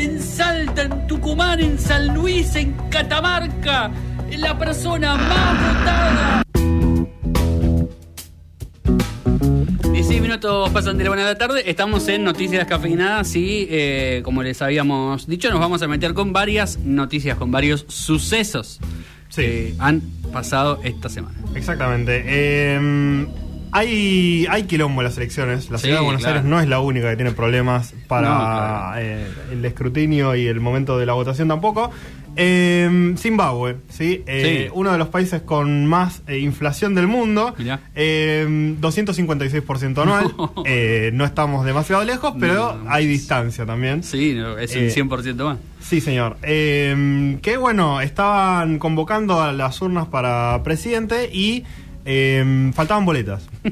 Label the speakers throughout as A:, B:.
A: en Salta, en Tucumán, en San Luis, en Catamarca, la persona más votada. 16 minutos pasan de la buena tarde. Estamos en Noticias Cafeinadas y, eh, como les habíamos dicho, nos vamos a meter con varias noticias, con varios sucesos
B: Sí.
A: que han pasado esta semana.
B: Exactamente. Eh, hay, hay quilombo en las elecciones. La
A: Sí,
B: ciudad de Buenos
A: claro.
B: Aires no es la única que tiene problemas para
A: No, claro.
B: eh, el escrutinio y el momento de la votación tampoco. Eh, Zimbabue, ¿sí? Eh,
A: Sí.
B: uno de los países con más eh, inflación del mundo.
A: Mirá.
B: Eh, 256% anual. Eh, no estamos demasiado lejos, pero
A: No,
B: hay distancia también.
A: Sí, es un
B: Eh,
A: 100% más.
B: Sí, señor. Eh, que bueno, estaban convocando a las urnas para presidente y eh, faltaban boletas.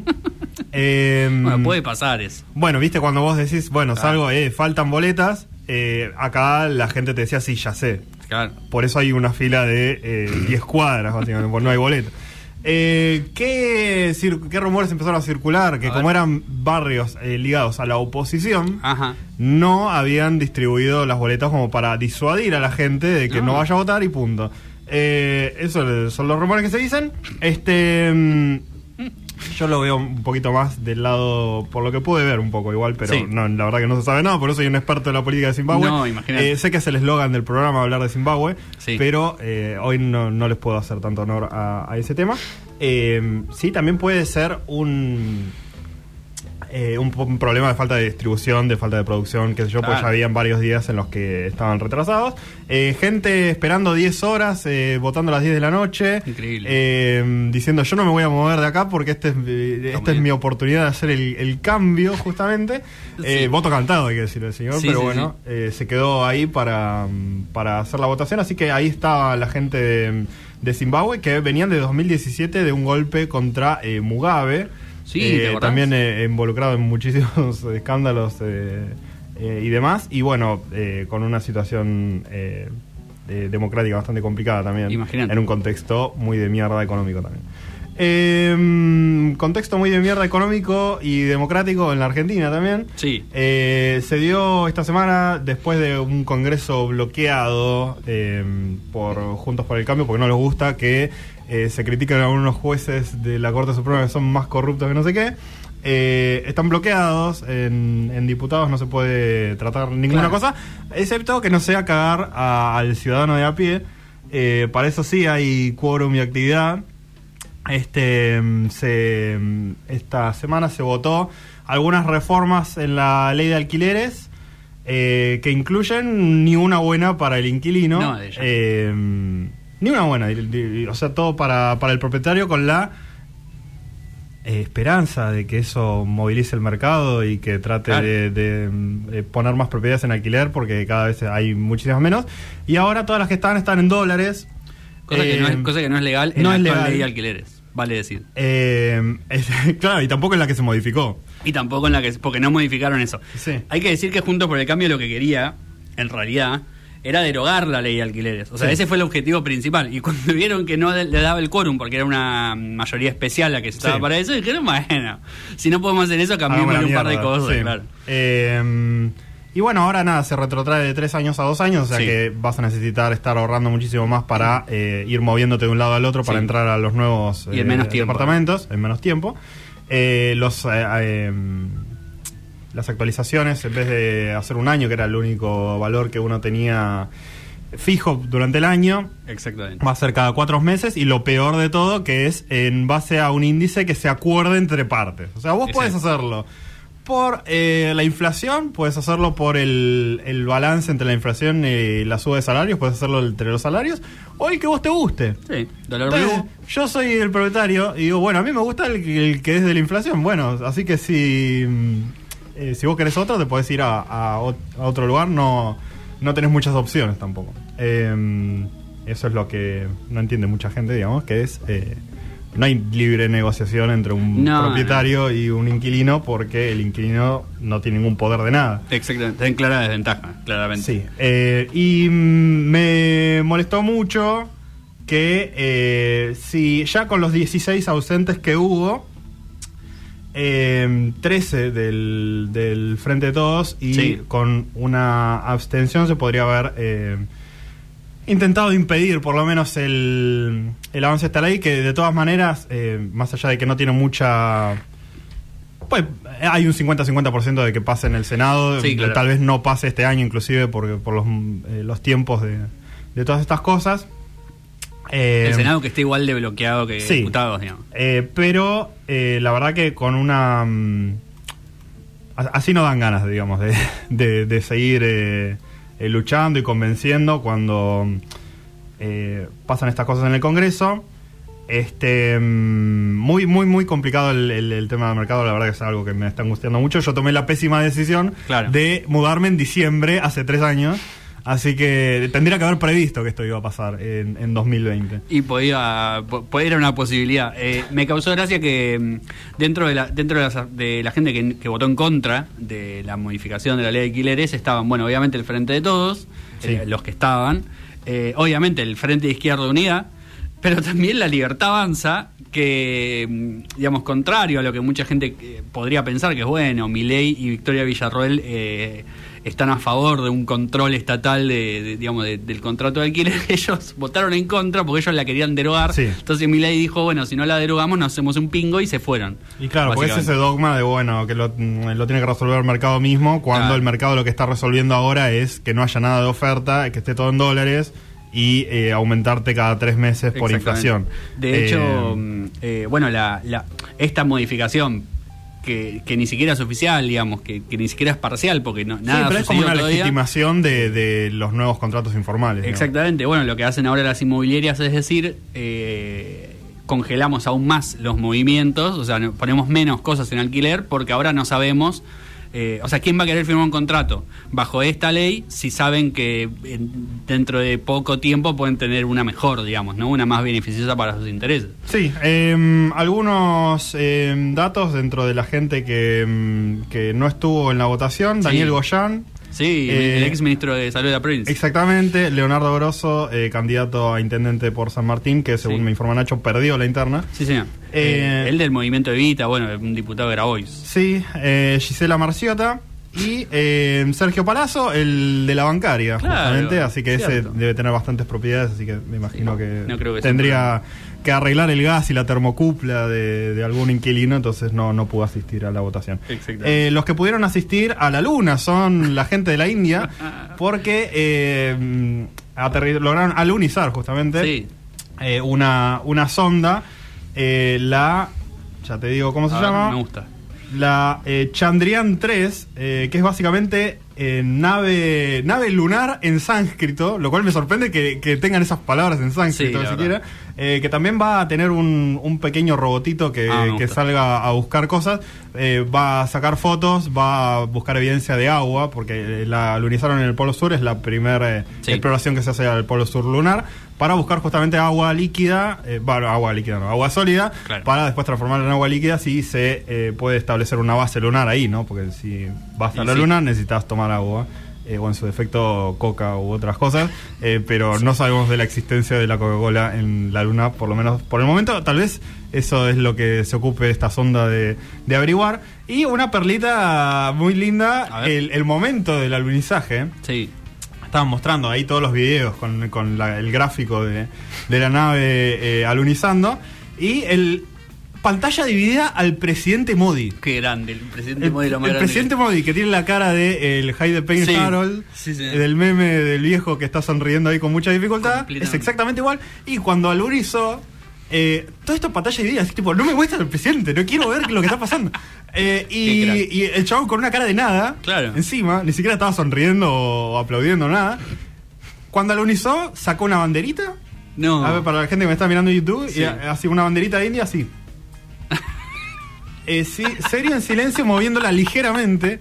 B: Eh,
A: Bueno, puede pasar eso.
B: bueno, viste, cuando vos decís, bueno,
A: Claro.
B: salgo, eh, faltan boletas, eh, acá la gente te decía, sí, ya sé.
A: Claro.
B: Por eso hay una fila de eh, 10 cuadras, básicamente, porque no hay boletas. Eh, ¿qué, ¿Qué rumores empezaron a circular? Que
A: A
B: como
A: ver.
B: eran barrios eh, ligados a la oposición,
A: Ajá.
B: no habían distribuido las boletas como para disuadir a la gente de que no,
A: No.
B: vaya a votar y punto. Eh, eso son los rumores que se dicen. Este. mm, Yo lo veo un poquito más del lado, por lo que pude ver un poco igual, pero
A: Sí.
B: no, la verdad que no se sabe nada, por eso soy un experto en la política de Zimbabue.
A: No, imagínate.
B: Eh, sé que es el eslogan del programa hablar de Zimbabue,
A: Sí.
B: pero eh, hoy no, no les puedo hacer tanto honor a, a ese tema. Eh, sí, también puede ser un, eh, un, problema de falta de distribución, de falta de producción, qué sé yo, pues
A: Claro.
B: ya habían varios días en los que estaban retrasados. Eh, gente esperando 10 horas, eh, votando a las 10 de la noche.
A: Increíble.
B: Eh, diciendo yo no me voy a mover de acá porque este es, esta es mi oportunidad de hacer el, el cambio justamente.
A: Sí.
B: voto cantado, hay que decir el señor,
A: Sí,
B: pero
A: sí,
B: bueno, se quedó ahí para, para hacer la votación. Así que ahí estaba la gente de, de Zimbabue que venían de 2017 de un golpe contra Mugabe.
A: Sí,
B: Eh, también eh, involucrado en muchísimos escándalos eh, y demás. Y bueno, con una situación democrática bastante complicada también.
A: Imagínate.
B: En un contexto muy de mierda económico también. Eh, contexto muy de mierda económico y democrático en la Argentina también.
A: Sí.
B: Eh, se dio esta semana después de un congreso bloqueado eh, por Juntos por el Cambio, porque no les gusta que eh, se critiquen a algunos jueces de la Corte Suprema que son más corruptos que no sé qué. Eh, están bloqueados, en, en diputados no se puede tratar ninguna
A: Claro.
B: cosa, excepto que no sea cagar a- al ciudadano de a pie. Eh, para eso sí hay quórum y actividad. Este, se, esta semana se votó algunas reformas en la ley de alquileres eh, que incluyen ni una buena para el inquilino.
A: No,
B: ni una buena, o sea, todo para, para el propietario con la eh, esperanza de que eso movilice el mercado y que trate
A: Claro.
B: de, de, eh, poner más propiedades en alquiler porque cada vez hay muchísimas menos. Y ahora todas las que están están en dólares.
A: Cosa, que, no es,
B: Eh,
A: cosa que no es legal en
B: no
A: la
B: es legal.
A: ley de alquileres, vale decir.
B: Eh, es- claro, y tampoco es la que se modificó.
A: Y tampoco en la que. porque no modificaron eso.
B: Sí.
A: Hay que decir que Juntos por el Cambio lo que quería, en realidad, era derogar la ley de alquileres. O sea,
B: Sí.
A: ese fue el objetivo principal. Y cuando vieron que no le daba el quórum, porque era una mayoría especial la que se estaba
B: Sí.
A: para eso, dijeron, bueno, si no podemos hacer eso, cambiemos
B: Hagamos
A: un par de cosas,
B: sí.
A: claro.
B: Eh, y bueno, ahora nada, se retrotrae de tres años a dos años, o sea que vas a necesitar estar ahorrando muchísimo más para eh, ir moviéndote de un lado al otro para entrar a los nuevos eh,
A: Y en menos tiempo,
B: departamentos, en menos tiempo. Eh, los eh, eh, las actualizaciones, en vez de hacer un año, que era el único valor que uno tenía fijo durante el año,
A: Exactamente.
B: va a ser cada cuatro meses y lo peor de todo que es en base a un índice que se acuerde entre partes. O sea, vos puedes hacerlo por eh, la inflación, puedes hacerlo por el, el balance entre la inflación y la suba de salarios, puedes hacerlo entre los salarios o el que vos te guste.
A: Sí, dólar
B: Entonces, yo soy el propietario y digo, bueno, a mí me gusta el, que- el que es de la inflación. Bueno, así que si, eh, si vos querés otro, te podés ir a, a ot- a otro lugar. No, no tenés muchas opciones tampoco. Eh, eso es lo que no entiende mucha gente, digamos, que es... eh, no hay libre negociación entre un
A: No,
B: propietario y un inquilino porque el inquilino no tiene ningún poder de nada.
A: Exactamente, está en clara desventaja, claramente.
B: Sí, eh, y mm, me molestó mucho que eh, si ya con los 16 ausentes que hubo, eh, 13 del, del Frente de Todos y
A: Sí.
B: con una abstención se podría haber eh, intentado impedir por lo menos el, el avance de esta ley que de todas maneras, eh, más allá de que no tiene mucha... Pues hay un 50-50% de que pase en el Senado,
A: Sí, claro.
B: tal vez no pase este año inclusive porque por los, eh, los tiempos de, de todas estas cosas. Eh,
A: El Senado que esté igual de bloqueado que
B: sí.
A: diputados, digamos.
B: eh, pero eh, la verdad que con una... mm, así no dan ganas, digamos, de, de- de seguir luchando y convenciendo cuando mm, eh, pasan estas cosas en el Congreso. Este mm, muy, muy, muy complicado el, el- el tema del mercado, la verdad que es algo que me está angustiando mucho. Yo tomé la pésima decisión
A: Claro.
B: de mudarme en diciembre, hace tres años. Así que tendría que haber previsto que esto iba a pasar en, en 2020.
A: Y podía, po- podía- era una posibilidad. Eh, me causó gracia que mm, dentro de la, dentro de la, de la gente que, que votó en contra de la modificación de la ley de alquileres estaban, bueno, obviamente el Frente de Todos,
B: Sí.
A: eh, los que estaban, eh, obviamente el Frente de Izquierda Unida, pero también la Libertad Avanza, que, mm, digamos, contrario a lo que mucha gente eh, podría pensar que es bueno, Milei y Victoria Villarroel eh, están a favor de un control estatal de, de, digamos, de- del contrato de alquiler, ellos votaron en contra porque ellos la querían derogar.
B: Sí.
A: Entonces Milei dijo, bueno, si no la derogamos nos hacemos un pingo y se fueron.
B: Y claro, porque es ese dogma de, bueno, que lo, mm, lo tiene que resolver el mercado mismo, cuando
A: Claro.
B: el mercado lo que está resolviendo ahora es que no haya nada de oferta, que esté todo en dólares y eh, aumentarte cada tres meses por inflación.
A: De hecho,
B: Eh,
A: mm, eh, bueno, la, la- esta modificación que, que ni siquiera es oficial, digamos, que, que ni siquiera es parcial, porque no,
B: sí,
A: nada
B: pero es como una
A: todavía.
B: legitimación de, de los nuevos contratos informales.
A: Exactamente, bueno, lo que hacen ahora las inmobiliarias es decir, eh, congelamos aún más los movimientos, o sea, ponemos menos cosas en alquiler porque ahora no sabemos, eh, o sea, ¿quién va a querer firmar un contrato bajo esta ley si saben que en- dentro de poco tiempo pueden tener una mejor, digamos, ¿no? Una más beneficiosa para sus intereses.
B: Sí, eh, algunos eh, datos dentro de la gente que, mm, que no estuvo en la votación.
A: Sí.
B: Daniel Goyán,
A: Sí,
B: Eh,
A: el ex ministro de Salud de la provincia.
B: Exactamente, Leonardo Grosso, eh, candidato a intendente por San Martín, que según
A: Sí.
B: me informa Nacho, perdió la interna.
A: Sí, señor.
B: Eh,
A: Eh, el del movimiento Evita, bueno, un diputado de Grabois.
B: Sí, eh, Gisela Marciota y eh, Sergio Palazzo, el de la bancaria,
A: Claro,
B: justamente, así que ese debe tener bastantes propiedades, así que me imagino
A: Sí,
B: que,
A: no creo que sea
B: tendría que arreglar el gas y la termocupla de, de algún inquilino, entonces no, no pudo asistir a la votación. Eh, los que pudieron asistir a la luna son la gente de la India, porque eh, lograron alunizar justamente
A: Sí.
B: eh, una, una sonda, eh, la, ya te digo cómo se llama,
A: Me gusta.
B: La eh, Chandrayaan 3, eh, que es básicamente eh, nave nave lunar en sánscrito, lo cual me sorprende que, que tengan esas palabras en sánscrito
A: Sí,
B: siquiera, eh, que también va a tener un, un pequeño robotito que,
A: Ah,
B: que salga a buscar cosas, eh, va a sacar fotos, va a buscar evidencia de agua, porque la alunizaron en el Polo Sur, es la primera
A: Sí.
B: exploración que se hace al Polo Sur lunar, para buscar justamente agua líquida, eh, bueno, agua líquida, no, agua sólida,
A: Claro.
B: para después transformarla en agua líquida si se eh, puede establecer una base lunar ahí, ¿no? Porque si vas a
A: Y
B: la
A: sí.
B: luna necesitas tomar agua. eh, o en su defecto coca u otras cosas, eh, pero no sabemos de la existencia de la Coca-Cola en la Luna, por lo menos por el momento. Tal vez eso es lo que se ocupe esta sonda de, de averiguar. Y una perlita muy linda, el, el momento del alunizaje.
A: Sí.
B: Estaban mostrando ahí todos los videos con, con la- el gráfico de, de la nave eh, alunizando. Y el pantalla dividida al presidente Modi.
A: Qué grande, el presidente
B: El,
A: Modi lo más
B: el
A: grande
B: presidente
A: que-
B: Modi, que tiene la cara de el Hyde Payne
A: Sí,
B: Harold,
A: sí, sí.
B: del meme del viejo que está sonriendo ahí con mucha dificultad, es exactamente igual. Y cuando alunizó, eh, todo esto pantalla dividida, así tipo, no me muestra al presidente, no quiero ver lo que está pasando. Eh, y, el chabón con una cara de nada,
A: Claro.
B: encima, ni siquiera estaba sonriendo o aplaudiendo nada. Cuando alunizó, sacó una banderita.
A: No.
B: A ver, para la gente que me está mirando en YouTube,
A: Sí.
B: y así una banderita de India, así. Eh, sí, serio en silencio, moviéndola ligeramente.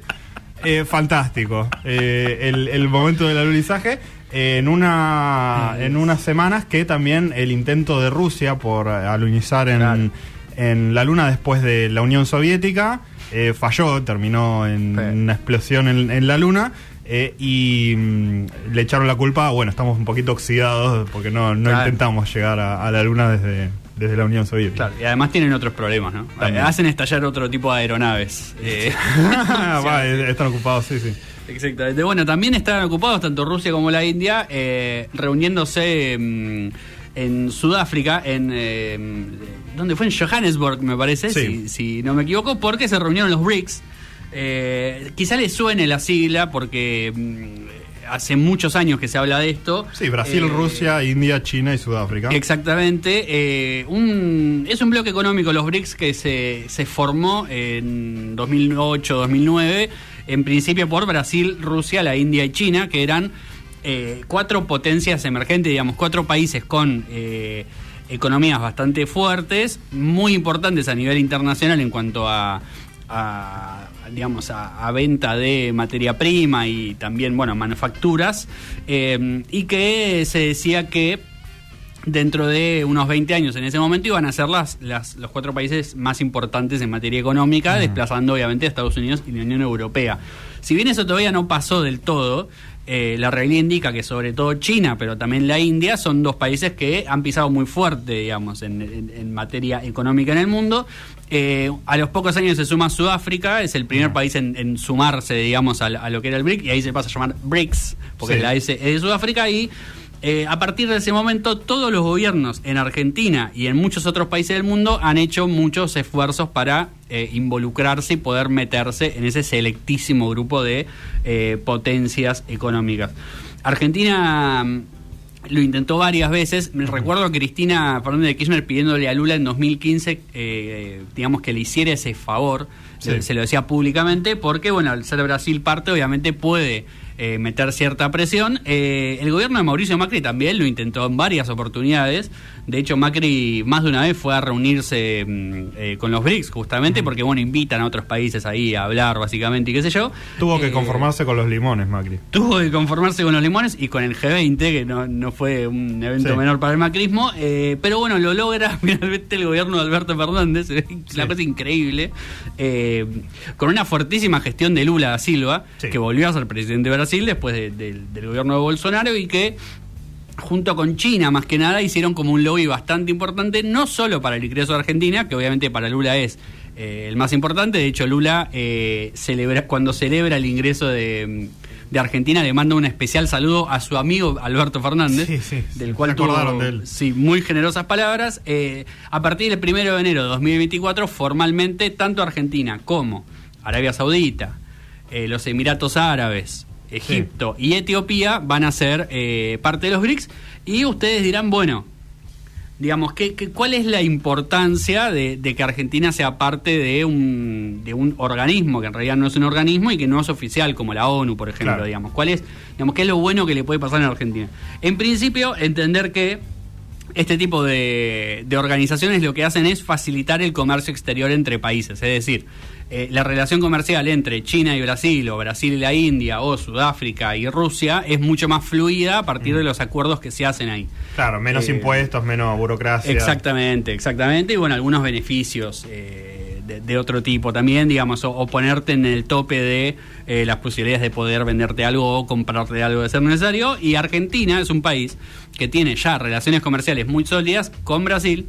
B: Eh, fantástico. Eh, el, el momento del alunizaje. Eh, en una en unas semanas que también el intento de Rusia por alunizar en,
A: Claro.
B: en la Luna después de la Unión Soviética eh, falló, terminó en
A: Sí.
B: una explosión en, en la Luna. eh, y mm, le echaron la culpa, bueno, estamos un poquito oxidados porque no, no
A: Claro.
B: intentamos llegar a, a la Luna desde, desde la Unión Soviética.
A: Claro, y además tienen otros problemas, ¿no?
B: También.
A: Hacen estallar otro tipo de aeronaves. Eh,
B: Va, eh, están ocupados, sí, sí.
A: Exactamente. Bueno, también están ocupados tanto Rusia como la India eh, reuniéndose mm, en Sudáfrica, en eh, ¿dónde fue? En Johannesburg, me parece,
B: Sí.
A: si, si no me equivoco, porque se reunieron los BRICS. Eh, quizá les suene la sigla porque mm, hace muchos años que se habla de esto.
B: Sí, Brasil,
A: Eh,
B: Rusia, India, China y Sudáfrica.
A: Exactamente. eh, un, es un bloque económico, los BRICS, que se, se formó en 2008-2009, en principio por Brasil, Rusia, la India y China, que eran eh, cuatro potencias emergentes, digamos, cuatro países con economías bastante fuertes, muy importantes a nivel internacional en cuanto a... a, digamos a, a venta de materia prima y también bueno manufacturas eh, y que se decía que dentro de unos 20 años en ese momento iban a ser las, las- los cuatro países más importantes en materia económica, desplazando obviamente a Estados Unidos y la Unión Europea. Si bien eso todavía no pasó del todo, eh, la realidad indica que sobre todo China, pero también la India, son dos países que han pisado muy fuerte, digamos, en, en- en materia económica en el mundo. Eh, a los pocos años se suma Sudáfrica, es el primer país en, en sumarse, digamos, a lo que era el BRIC, y ahí se pasa a llamar BRICS, porque
B: Sí.
A: la S es de Sudáfrica, y eh, a partir de ese momento, todos los gobiernos en Argentina y en muchos otros países del mundo han hecho muchos esfuerzos para eh, involucrarse y poder meterse en ese selectísimo grupo de eh, potencias económicas. Argentina mm, lo intentó varias veces. Me recuerdo a Cristina Fernández de Kirchner pidiéndole a Lula en 2015, eh, digamos, que le hiciera ese favor.
B: Sí.
A: Se, se lo decía públicamente, porque, bueno, al ser Brasil parte, obviamente puede eh, meter cierta presión. Eh, el gobierno de Mauricio Macri también lo intentó en varias oportunidades. De hecho, Macri más de una vez fue a reunirse mm, eh, con los BRICS, justamente, porque, bueno, invitan a otros países ahí a hablar, básicamente, y qué sé yo.
B: Tuvo que conformarse con los limones, Macri.
A: tuvo que conformarse con los limones y con el G20, que no, no fue un evento
B: Sí.
A: menor para el macrismo, pero bueno, lo logra finalmente el gobierno de Alberto Fernández,
B: Sí.
A: cosa increíble, con una fuertísima gestión de Lula da Silva,
B: Sí.
A: que volvió a ser presidente de Brasil después de- del- del gobierno de Bolsonaro y que junto con China más que nada hicieron como un lobby bastante importante, no solo para el ingreso de Argentina, que obviamente para Lula es eh, el más importante, de hecho Lula eh, celebra, cuando celebra el ingreso de, de Argentina le manda un especial saludo a su amigo Alberto Fernández,
B: Sí, sí,
A: del cual tuvo
B: de él.
A: sí, muy generosas palabras. Eh, a partir del 1 de enero de 2024, formalmente, tanto Argentina como Arabia Saudita, eh, los Emiratos Árabes, Egipto y Etiopía van a ser eh, parte de los BRICS. Y ustedes dirán, bueno, digamos, ¿qué, qué, cuál es la importancia de, de que Argentina sea parte de un, de un organismo, que en realidad no es un organismo y que no es oficial, como la ONU, por ejemplo,
B: Claro.
A: digamos? ¿Cuál es, digamos, qué es lo bueno que le puede pasar en Argentina? En principio, entender que este tipo de, de organizaciones lo que hacen es facilitar el comercio exterior entre países, es decir, eh, la relación comercial entre China y Brasil, o Brasil y la India, o Sudáfrica y Rusia, es mucho más fluida a partir de los acuerdos que se hacen ahí.
B: Claro, menos
A: Eh,
B: impuestos, menos burocracia.
A: Exactamente, exactamente. Y bueno, algunos beneficios eh, de, de otro tipo también, digamos, o, o ponerte en el tope de eh, las posibilidades de poder venderte algo o comprarte algo de ser necesario. Y Argentina es un país que tiene ya relaciones comerciales muy sólidas con Brasil,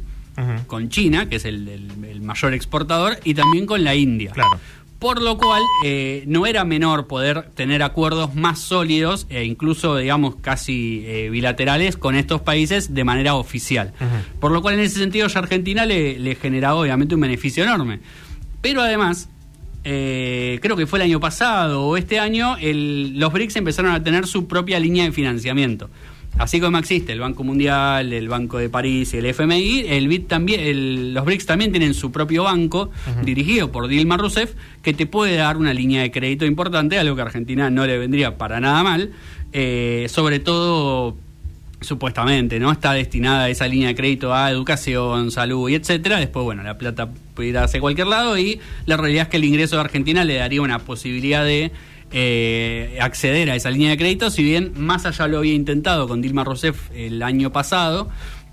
A: con China, que es el, el- el mayor exportador, y también con la India.
B: Claro.
A: Por lo cual, eh, no era menor poder tener acuerdos más sólidos e incluso, digamos, casi eh, bilaterales con estos países de manera oficial. Por lo cual, en ese sentido, ya Argentina le, le generaba obviamente un beneficio enorme. Pero además, eh, creo que fue el año pasado o este año, el- los BRICS empezaron a tener su propia línea de financiamiento. Así como existe el Banco Mundial, el Banco de París y el FMI, el BID también, el- los BRICS también tienen su propio banco, dirigido por Dilma Rousseff, que te puede dar una línea de crédito importante, algo que a Argentina no le vendría para nada mal, eh, sobre todo supuestamente, ¿no? Está destinada esa línea de crédito a educación, salud y etcétera. Después, bueno, la plata puede ir hacia cualquier lado y la realidad es que el ingreso de Argentina le daría una posibilidad de eh, acceder a esa línea de crédito, si bien más allá lo había intentado con Dilma Rousseff el año pasado,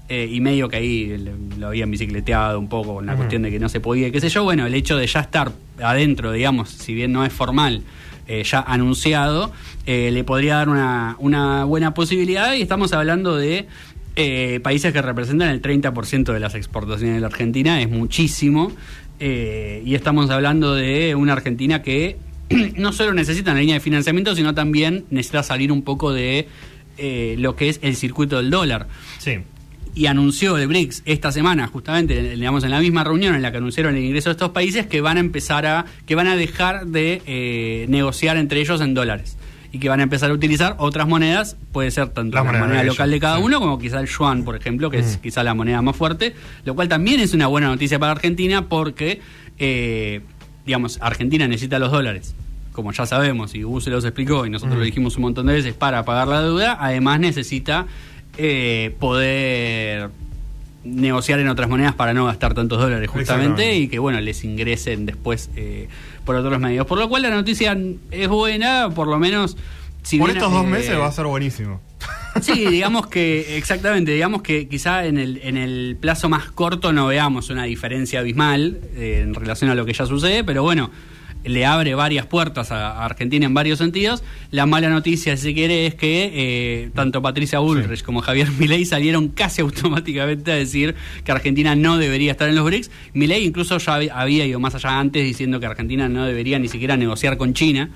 A: eh, y medio que ahí lo habían bicicleteado un poco con la cuestión de que no se podía, qué sé yo, bueno, el hecho de ya estar adentro, digamos, si bien no es formal, eh, ya anunciado, eh, le podría dar una, una, buena posibilidad y estamos hablando de países que representan el 30% de las exportaciones de la Argentina, es muchísimo, y estamos hablando de una Argentina que no solo necesita una línea de financiamiento, sino también necesita salir un poco de lo que es el circuito del dólar.
B: Sí.
A: Y anunció el BRICS esta semana, justamente, digamos, en la misma reunión en la que anunciaron el ingreso de estos países, que van a empezar a, que van a dejar de eh, negociar entre ellos en dólares. Y que van a empezar a utilizar otras monedas, puede ser tanto la, moneda, local de cada uno como quizá el yuan, por ejemplo, que es quizá la moneda más fuerte, lo cual también es una buena noticia para Argentina porque, eh, digamos, Argentina necesita los dólares como ya sabemos, y Gus se los explicó y nosotros lo dijimos un montón de veces, para pagar la deuda, además necesita eh, poder negociar en otras monedas para no gastar tantos dólares justamente y que bueno les ingresen después eh, por otros medios. Por lo cual la noticia es buena por lo menos
B: si por estos dos meses va a ser buenísimo
A: sí digamos que exactamente digamos que quizá en el en el plazo más corto no veamos una diferencia abismal en relación a lo que ya sucede pero bueno le abre varias puertas a, Argentina en varios sentidos. La mala noticia, si se quiere, es que eh, tanto Patricia Bullrich como Javier Milei salieron casi automáticamente a decir que Argentina no debería estar en los BRICS. Milei incluso ya había ido más allá antes diciendo que Argentina no debería ni siquiera negociar con China.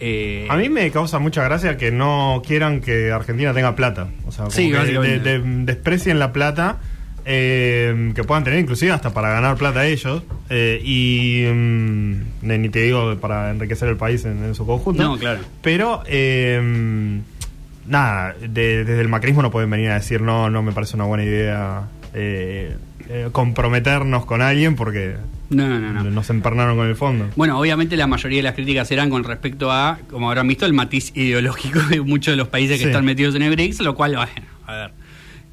B: Eh, a mí me causa mucha gracia que no quieran que Argentina tenga plata. O sea, que desprecien la plata eh, que puedan tener inclusive hasta para ganar plata ellos eh, y mm, ni te digo para enriquecer el país en, su conjunto.
A: No claro.
B: Pero eh, nada desde el macrismo no pueden venir a decir no no me parece una buena idea comprometernos con alguien porque
A: no, no, no,
B: nos empernaron con el fondo.
A: Bueno, obviamente la mayoría de las críticas serán con respecto a, como habrán visto, el matiz ideológico de muchos de los países que están metidos en el BRICS, lo cual, bueno, a ver,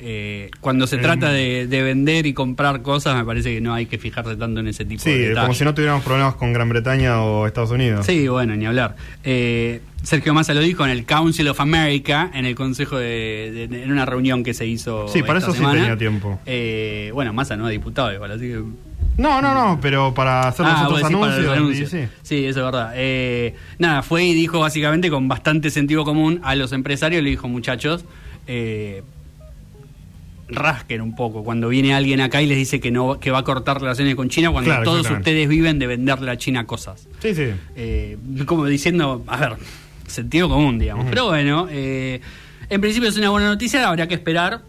A: eh, cuando se trata de, vender y comprar cosas, me parece que no hay que fijarse tanto en ese tipo de
B: detalles. Sí, como si no tuviéramos problemas con Gran Bretaña o Estados Unidos.
A: Sí, bueno, ni hablar. Eh, Sergio Massa lo dijo en el Council of America, en el consejo de, en una reunión que se hizo.
B: Sí, para eso sí tenía tiempo.
A: Eh, bueno, Massa no es diputado igual, así que.
B: No, no, no, pero para hacer los ah, otros anuncios.
A: Sí. sí. eso es verdad. nada, fue y dijo básicamente con bastante sentido común a los empresarios, le dijo, muchachos, eh, rasquen un poco cuando viene alguien acá y les dice que no que va a cortar relaciones con China cuando todos ustedes viven de venderle a China cosas.
B: Sí, sí.
A: Eh, como diciendo, a ver, sentido común, digamos. Pero bueno, eh, en principio es una buena noticia, habría que esperar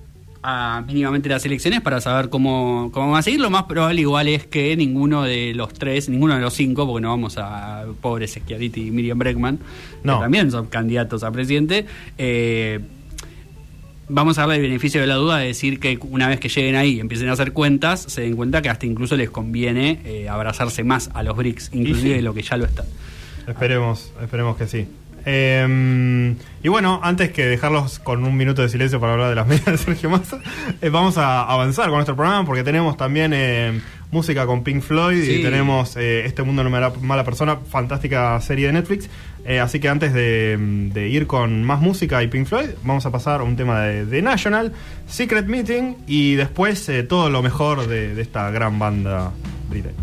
A: a mínimamente las elecciones para saber cómo, cómo va a seguir. Lo más probable igual es que ninguno de los tres, ninguno de los cinco, porque no vamos a pobres Schiaretti y Miriam Breckman, que también son candidatos a presidente, eh, vamos a darle el beneficio de la duda de decir que una vez que lleguen ahí y empiecen a hacer cuentas, se den cuenta que hasta incluso les conviene eh, abrazarse más a los BRICS, inclusive de lo que ya lo están.
B: Esperemos, esperemos que sí. Em, y bueno, antes que dejarlos con un minuto de silencio para hablar de las medias de Sergio Massa, eh, vamos a avanzar con nuestro programa porque tenemos también em, música con Pink Floyd y tenemos eh, Este Mundo No Me Mala Persona, fantástica serie de Netflix. Eh, así que antes de, ir con más música y Pink Floyd, vamos a pasar a un tema de, National, Secret Meeting y después todo lo mejor de, de esta gran banda británica.